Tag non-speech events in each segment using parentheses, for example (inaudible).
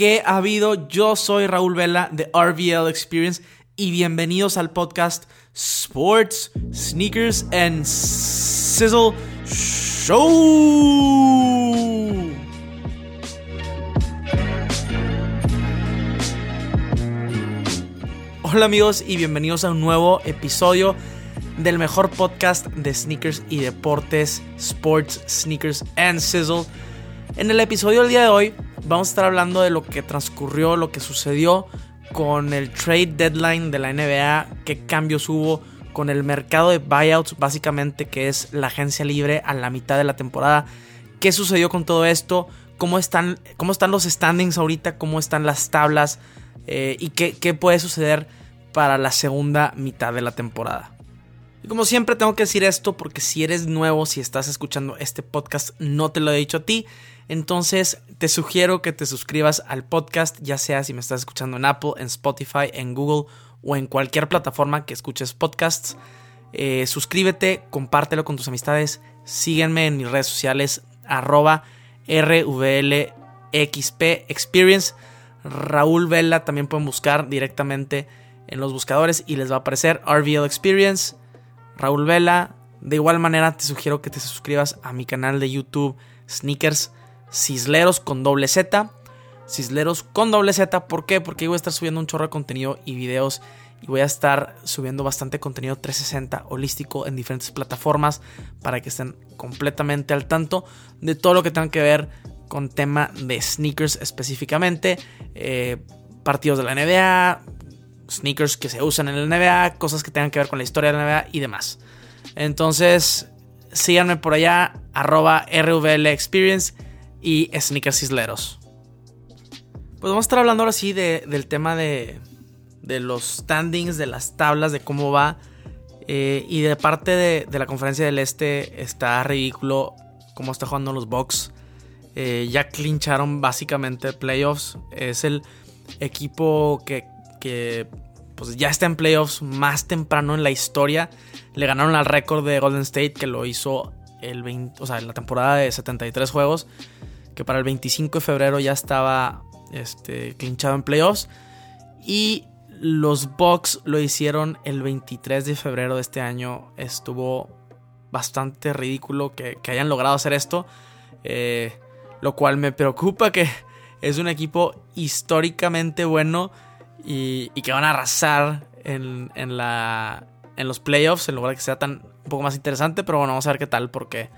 ¿Qué ha habido? Yo soy Raúl Vela de RVL Experience y bienvenidos al podcast Sports, Sneakers and Sizzle Show. Hola amigos y bienvenidos a un nuevo episodio del mejor podcast de sneakers y deportes, Sports, Sneakers and Sizzle. En el episodio del día de hoy vamos a estar hablando de lo que transcurrió, lo que sucedió con el trade deadline de la NBA, qué cambios hubo con el mercado de buyouts, básicamente que es la agencia libre a la mitad de la temporada, qué sucedió con todo esto, cómo están, cómo están los standings ahorita, cómo están las tablas eh, y qué, qué puede suceder para la segunda mitad de la temporada. Y como siempre tengo que decir esto porque si eres nuevo, si estás escuchando este podcast, no te lo he dicho a ti. Entonces te sugiero que te suscribas al podcast, ya sea si me estás escuchando en Apple, en Spotify, en Google o en cualquier plataforma que escuches podcasts. Eh, suscríbete, compártelo con tus amistades, síguenme en mis redes sociales arroba RVLXP Experience. Raúl Vela también pueden buscar directamente en los buscadores y les va a aparecer RVL Experience, Raúl Vela. De igual manera te sugiero que te suscribas a mi canal de YouTube Sneakers Cisleros con doble Z. Cisleros con doble Z, ¿por qué? Porque voy a estar subiendo un chorro de contenido y videos y voy a estar subiendo bastante contenido 360 holístico en diferentes plataformas para que estén completamente al tanto de todo lo que tenga que ver con tema de sneakers específicamente, eh, partidos de la NBA, sneakers que se usan en la NBA, cosas que tengan que ver con la historia de la NBA y demás. Entonces, síganme por allá, arroba y Sneakers Isleros. Pues vamos a estar hablando ahora sí del tema de, de los standings, de las tablas, de cómo va. Eh, y de parte de, la conferencia del Este está ridículo cómo está jugando los Bucks. Eh, ya clincharon básicamente playoffs. Es el equipo que, que pues ya está en playoffs más temprano en la historia. Le ganaron al récord de Golden State que lo hizo el 20, o sea, en la temporada de 73 juegos que para el 25 de febrero ya estaba este, clinchado en playoffs. Y los Bucks lo hicieron el 23 de febrero de este año. Estuvo bastante ridículo que, hayan logrado hacer esto. Eh, lo cual me preocupa que es un equipo históricamente bueno y, que van a arrasar en, la, en los playoffs en lugar de que sea tan un poco más interesante. Pero bueno, vamos a ver qué tal porque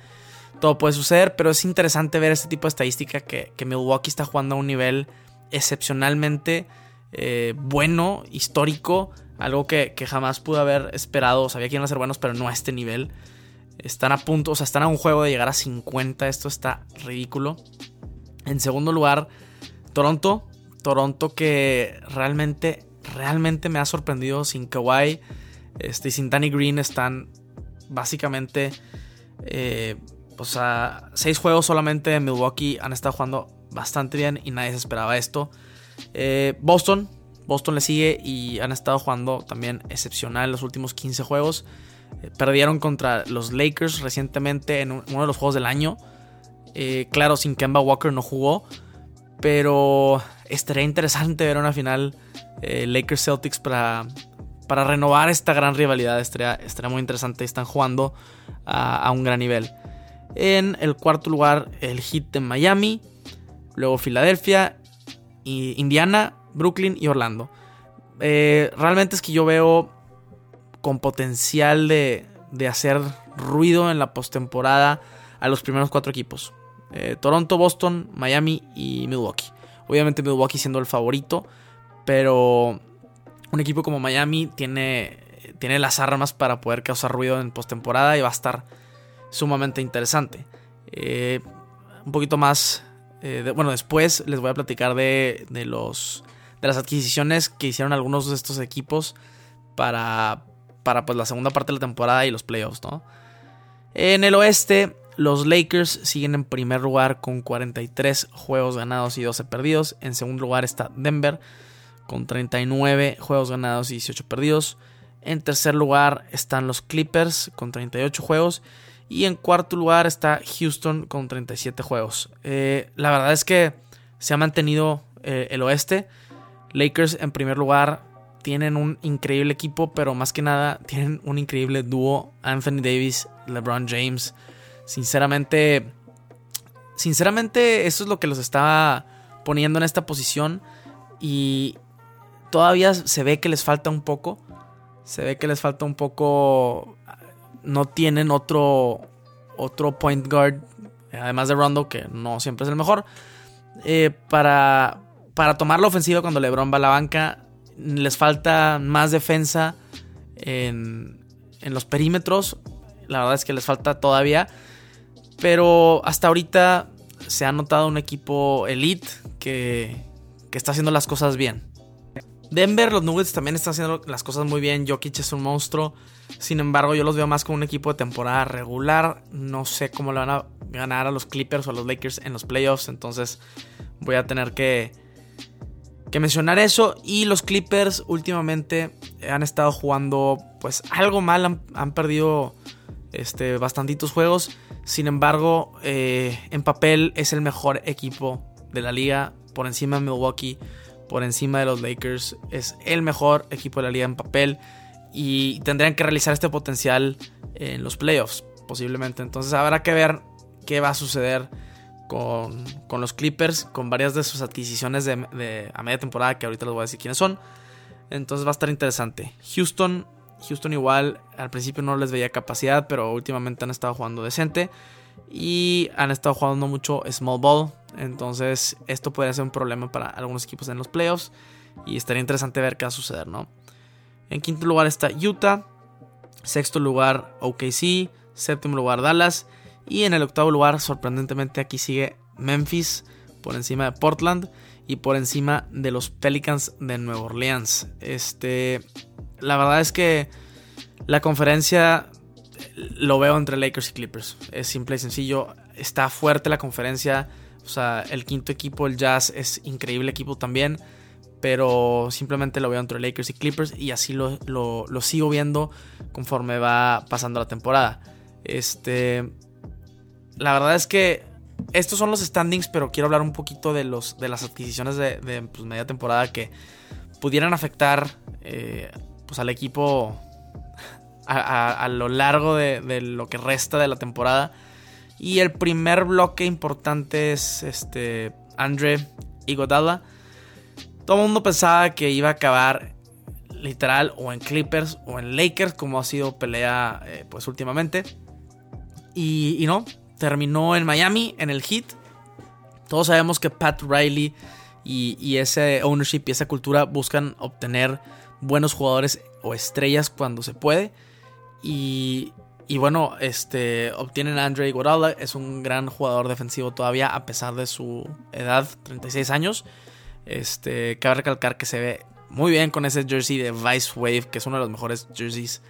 todo puede suceder, pero es interesante ver este tipo de estadística que, Milwaukee está jugando a un nivel excepcionalmente eh, bueno, histórico, algo que, jamás pude haber esperado. Sabía que iban a ser buenos, pero no a este nivel. Están a punto, o sea, están a un juego de llegar a 50. Esto está ridículo. En segundo lugar, Toronto. Toronto que realmente, realmente me ha sorprendido sin Kawhi este, y sin Danny Green. Están básicamente eh, o sea, seis juegos solamente en Milwaukee han estado jugando bastante bien y nadie se esperaba esto. Eh, Boston, Boston le sigue y han estado jugando también excepcional los últimos 15 juegos. Eh, perdieron contra los Lakers recientemente en uno de los juegos del año. Eh, claro, sin Kemba Walker no jugó. Pero estaría interesante ver una final Lakers Celtics para, para renovar esta gran rivalidad. Estaría, muy interesante. Están jugando a un gran nivel. En el cuarto lugar, el Heat de Miami. Luego Filadelfia, Indiana, Brooklyn y Orlando. Eh, realmente es que yo veo con potencial de, hacer ruido en la postemporada a los primeros cuatro equipos. Eh, Toronto, Boston, Miami y Milwaukee. Obviamente Milwaukee siendo el favorito, pero un equipo como Miami tiene, tiene las armas para poder causar ruido en postemporada y va a estar sumamente interesante. Eh, un poquito más, eh, bueno, después les voy a platicar de, de, los, de las adquisiciones que hicieron algunos de estos equipos para, para pues, la segunda parte de la temporada y los playoffs, ¿no? En el oeste, los Lakers siguen en primer lugar con 43 juegos ganados y 12 perdidos. En segundo lugar está Denver con 39 juegos ganados y 18 perdidos. En tercer lugar están los Clippers con 38 juegos. Y en cuarto lugar está Houston con 37 juegos. Eh, la verdad es que se ha mantenido eh, el oeste. Lakers en primer lugar tienen un increíble equipo, pero más que nada tienen un increíble dúo. Anthony Davis, LeBron James. Sinceramente, sinceramente eso es lo que los está poniendo en esta posición. Y todavía se ve que les falta un poco. Se ve que les falta un poco. No tienen otro, otro point guard, además de Rondo, que no siempre es el mejor. Eh, para, para tomar la ofensiva cuando LeBron va a la banca, les falta más defensa en, en los perímetros. La verdad es que les falta todavía. Pero hasta ahorita se ha notado un equipo elite que, que está haciendo las cosas bien. Denver, los Nuggets también están haciendo las cosas muy bien. Jokic es un monstruo. Sin embargo, yo los veo más como un equipo de temporada regular. No sé cómo le van a ganar a los Clippers o a los Lakers en los playoffs. Entonces voy a tener que, que mencionar eso. Y los Clippers últimamente han estado jugando pues algo mal. Han, perdido este, bastantitos juegos. Sin embargo, eh, en papel es el mejor equipo de la liga. Por encima de Milwaukee por encima de los Lakers. Es el mejor equipo de la liga en papel y tendrían que realizar este potencial en los playoffs, posiblemente. Entonces habrá que ver qué va a suceder con, los Clippers, con varias de sus adquisiciones de, a media temporada, que ahorita les voy a decir quiénes son. Entonces va a estar interesante. Houston, Houston igual, al principio no les veía capacidad, pero últimamente han estado jugando decente. Y han estado jugando mucho small ball. Entonces, esto podría ser un problema para algunos equipos en los playoffs. Y estaría interesante ver qué va a suceder, ¿no? En quinto lugar está Utah. Sexto lugar OKC. Séptimo lugar Dallas. Y en el octavo lugar, sorprendentemente, aquí sigue Memphis. Por encima de Portland. Y por encima de los Pelicans de Nueva Orleans. Este. La verdad es que la conferencia lo veo entre Lakers y Clippers. Es simple y sencillo. Está fuerte la conferencia. O sea, el quinto equipo, el Jazz, es increíble equipo también. Pero simplemente lo veo entre Lakers y Clippers. Y así lo, sigo viendo conforme va pasando la temporada. Este. La verdad es que estos son los standings, pero quiero hablar un poquito de, los, de las adquisiciones de, pues, media temporada que pudieran afectar eh, pues, al equipo a, lo largo de, lo que resta de la temporada. Y el primer bloque importante es este Andre Iguodala. Todo el mundo pensaba que iba a acabar literal o en Clippers o en Lakers como ha sido pelea eh, pues últimamente. Y, no, terminó en Miami, en el Heat. Todos sabemos que Pat Riley y, y, ese ownership y esa cultura buscan obtener buenos jugadores o estrellas cuando se puede. Y, bueno, este, obtienen a Andre Iguodala, es un gran jugador defensivo todavía a pesar de su edad, 36 años. Este, cabe recalcar que se ve muy bien con ese jersey de Vice Wave, que es uno de los mejores jerseys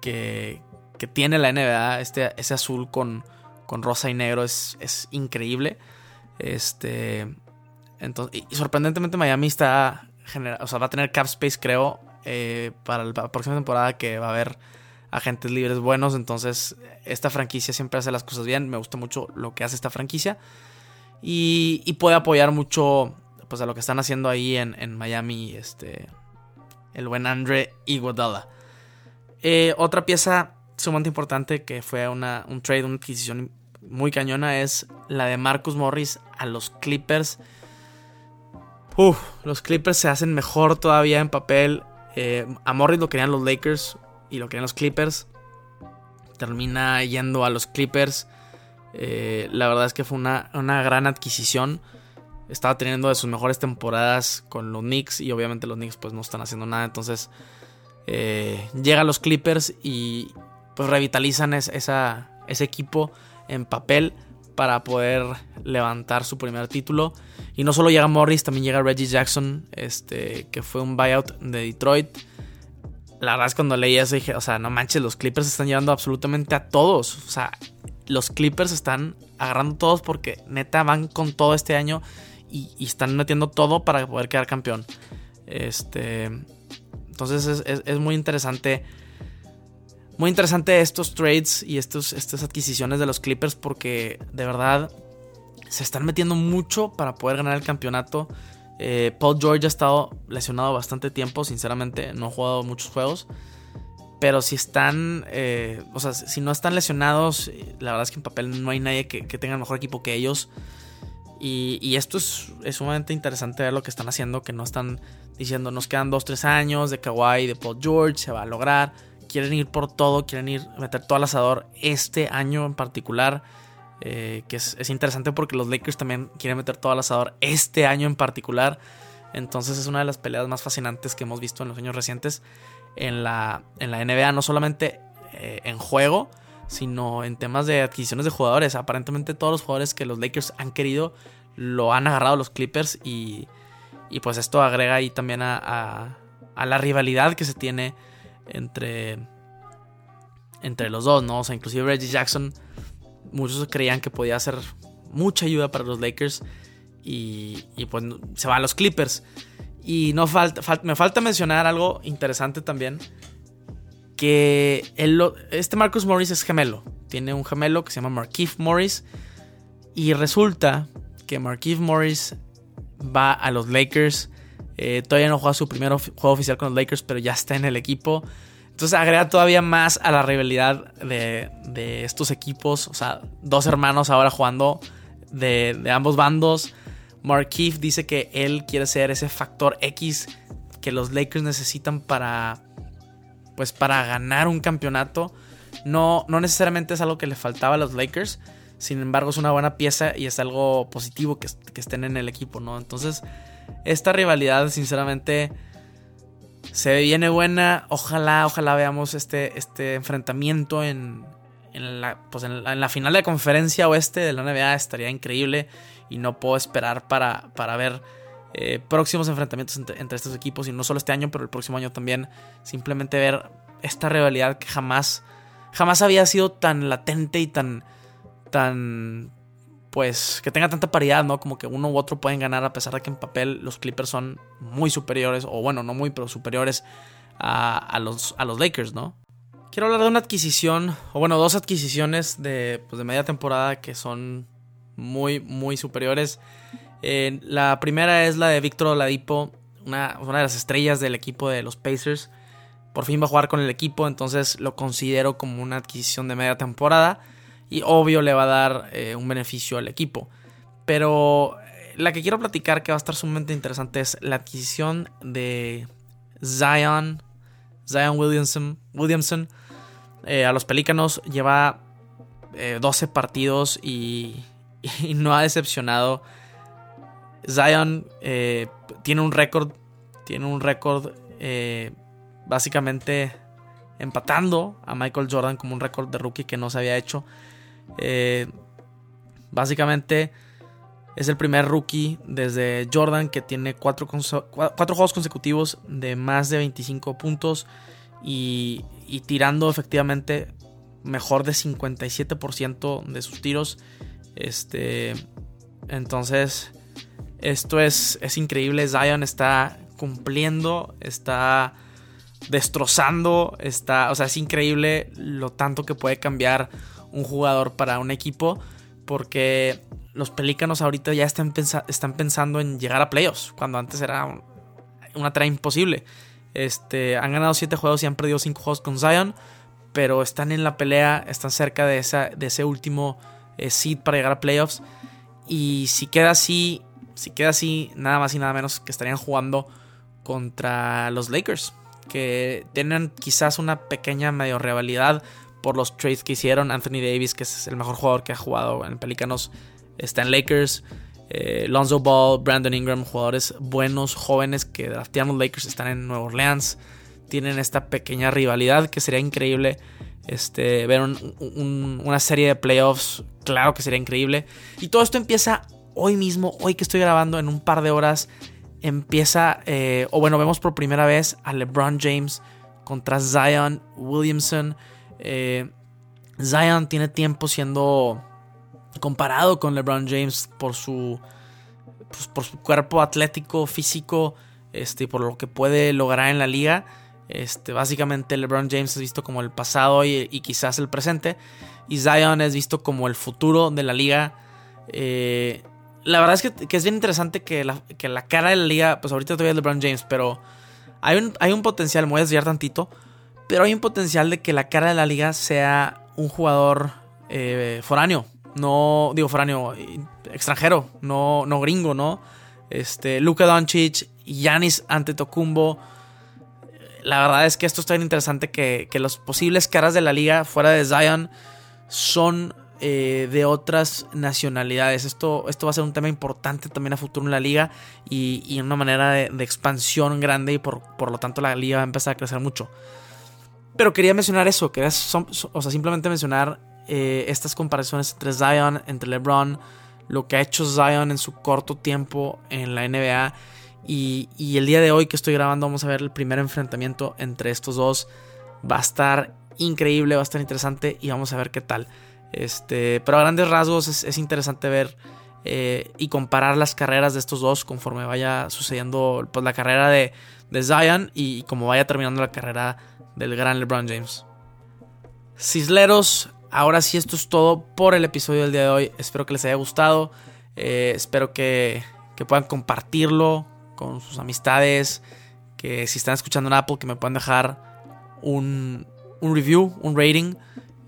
que, que tiene la NBA. Este, ese azul con, con rosa y negro es, es increíble. Este, entonces, y, sorprendentemente Miami está, o sea, va a tener cap space creo eh, para la próxima temporada que va a haber agentes libres buenos. Entonces, esta franquicia siempre hace las cosas bien. Me gusta mucho lo que hace esta franquicia. Y, puede apoyar mucho pues, a lo que están haciendo ahí en, Miami. Este, el buen Andre Iguodala. Eh, otra pieza sumamente importante que fue una, un trade, una adquisición muy cañona es la de Marcus Morris a los Clippers. Uf, los Clippers se hacen mejor todavía en papel. Eh, a Morris lo querían los Lakers y lo querían los Clippers. Termina yendo a los Clippers. Eh, la verdad es que fue una, gran adquisición. Estaba teniendo de sus mejores temporadas con los Knicks y obviamente los Knicks pues no están haciendo nada. Entonces eh, llega a los Clippers y pues revitalizan esa, ese equipo en papel para poder levantar su primer título. Y no solo llega Morris, también llega Reggie Jackson, este, que fue un buyout de Detroit la verdad es cuando leí eso dije, o sea, no manches, los Clippers están llevando absolutamente a todos. O sea, los Clippers están agarrando todos porque neta van con todo este año y, están metiendo todo para poder quedar campeón. Este. Entonces es, muy interesante. Muy interesante estos trades y estos, estas adquisiciones de los Clippers porque de verdad se están metiendo mucho para poder ganar el campeonato. Eh, Paul George ha estado lesionado bastante tiempo, sinceramente, no ha jugado muchos juegos. Pero si están, eh, o sea, si no están lesionados, la verdad es que en papel no hay nadie que, tenga el mejor equipo que ellos. Y, esto es, sumamente interesante ver lo que están haciendo, que no están diciendo nos quedan 2-3 años de Kawhi, de Paul George, se va a lograr. Quieren ir por todo, quieren ir meter todo al asador este año en particular. Eh, que es, es, interesante porque los Lakers también quieren meter todo al asador este año en particular. Entonces es una de las peleas más fascinantes que hemos visto en los años recientes en la, en la NBA, no solamente eh, en juego, sino en temas de adquisiciones de jugadores. Aparentemente todos los jugadores que los Lakers han querido lo han agarrado los Clippers y, y pues esto agrega ahí también a, a, la rivalidad que se tiene entre, entre los dos, ¿no? O sea, inclusive Reggie Jackson, muchos creían que podía ser mucha ayuda para los Lakers y, y pues se va a los Clippers. Y no falta, me falta mencionar algo interesante también. Que este Marcus Morris es gemelo. Tiene un gemelo que se llama Markeith Morris. Y resulta que Markeith Morris va a los Lakers. Eh, todavía no juega su primer juego oficial con los Lakers, pero ya está en el equipo. Entonces agrega todavía más a la rivalidad de, estos equipos. O sea, dos hermanos ahora jugando de, ambos bandos. Markeith dice que él quiere ser ese factor X que los Lakers necesitan para pues para ganar un campeonato. No, no necesariamente es algo que le faltaba a los Lakers. Sin embargo, es una buena pieza y es algo positivo que, estén en el equipo, ¿no? Entonces, esta rivalidad, sinceramente, se viene buena. Ojalá, ojalá veamos este, este enfrentamiento en, en, la, pues en, la, final de conferencia oeste de la NBA. Estaría increíble y no puedo esperar para, para ver eh, próximos enfrentamientos entre, estos equipos y no solo este año, pero el próximo año también. Simplemente ver esta rivalidad que jamás, jamás había sido tan latente y tan, tan, pues, que tenga tanta paridad, ¿no? Como que uno u otro pueden ganar a pesar de que en papel los Clippers son muy superiores, o bueno, no muy, pero superiores a, los, a los Lakers, ¿no? Quiero hablar de una adquisición, o bueno, dos adquisiciones de, pues, de media temporada que son muy, muy superiores. Eh, la primera es la de Víctor Oladipo, una, una, de las estrellas del equipo de los Pacers. Por fin va a jugar con el equipo, entonces lo considero como una adquisición de media temporada. Y obvio le va a dar eh, un beneficio al equipo. Pero eh, la que quiero platicar que va a estar sumamente interesante es la adquisición de Zion, Zion Williamson, Williamson a los Pelícanos. Lleva 12 partidos y (laughs) y no ha decepcionado. Zion eh, tiene un récord, tiene un récord eh, básicamente empatando a Michael Jordan como un récord de rookie que no se había hecho. Eh, básicamente es el primer rookie desde Jordan que tiene cuatro, cuatro, juegos consecutivos de más de 25 puntos y, y tirando efectivamente mejor de 57% de sus tiros. Este, entonces, esto es, es increíble. Zion está cumpliendo, está destrozando, está, o sea, es increíble lo tanto que puede cambiar un jugador para un equipo, porque los Pelícanos ahorita ya están, están pensando en llegar a playoffs, cuando antes era una tarea imposible. Este, han ganado 7 juegos y han perdido 5 juegos con Zion, pero están en la pelea, están cerca de, esa, de ese último eh, seed para llegar a playoffs. Y si queda así, si queda así, nada más y nada menos que estarían jugando contra los Lakers, que tienen quizás una pequeña medio rivalidad por los trades que hicieron. Anthony Davis, que es el mejor jugador que ha jugado en Pelicanos, está en Lakers. Eh, Lonzo Ball, Brandon Ingram, jugadores buenos, jóvenes que draftean los Lakers, están en Nueva Orleans. Tienen esta pequeña rivalidad que sería increíble este, ver una serie de playoffs, claro que sería increíble. Y todo esto empieza hoy mismo, hoy que estoy grabando, en un par de horas. Empieza, eh, o bueno, vemos por primera vez a LeBron James contra Zion Williamson. Eh, Zion tiene tiempo siendo comparado con LeBron James por su, pues, por su cuerpo atlético, físico, este, por lo que puede lograr en la liga. Este, básicamente LeBron James es visto como el pasado y, quizás el presente. Y Zion es visto como el futuro de la liga. Eh, la verdad es que, es bien interesante que la, que la, cara de la liga, pues ahorita todavía es LeBron James, pero hay un, hay un potencial, me voy a desviar tantito, pero hay un potencial de que la cara de la liga sea un jugador eh, foráneo, no digo foráneo, extranjero, no, no gringo, ¿no? Este, Luka Doncic, Yanis Antetokounmpo. La verdad es que esto está bien interesante que, que los posibles caras de la liga fuera de Zion son eh, de otras nacionalidades. Esto, esto va a ser un tema importante también a futuro en la liga y, y una manera de, expansión grande y por, por, lo tanto la liga va a empezar a crecer mucho. Pero quería mencionar eso, quería o sea, simplemente mencionar eh, estas comparaciones entre Zion, entre LeBron, lo que ha hecho Zion en su corto tiempo en la NBA. Y, y, el día de hoy que estoy grabando vamos a ver el primer enfrentamiento entre estos dos. Va a estar increíble, va a estar interesante y vamos a ver qué tal. Este, pero a grandes rasgos es, interesante ver eh, y comparar las carreras de estos dos conforme vaya sucediendo pues, la carrera de, de Zion y como vaya terminando la carrera del gran LeBron James. Cisleros, ahora sí esto es todo por el episodio del día de hoy. Espero que les haya gustado. Eh, espero que, que, puedan compartirlo con sus amistades. Que si están escuchando en Apple, que me puedan dejar un, un review, un rating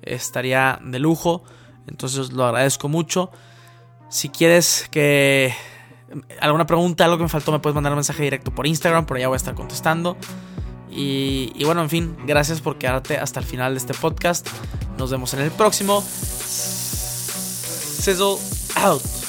estaría de lujo. Entonces lo agradezco mucho. Si quieres que alguna pregunta, algo que me faltó, me puedes mandar un mensaje directo por Instagram, por allá voy a estar contestando. Y, y bueno, en fin, gracias por quedarte hasta el final de este podcast. Nos vemos en el próximo. Sizzle out.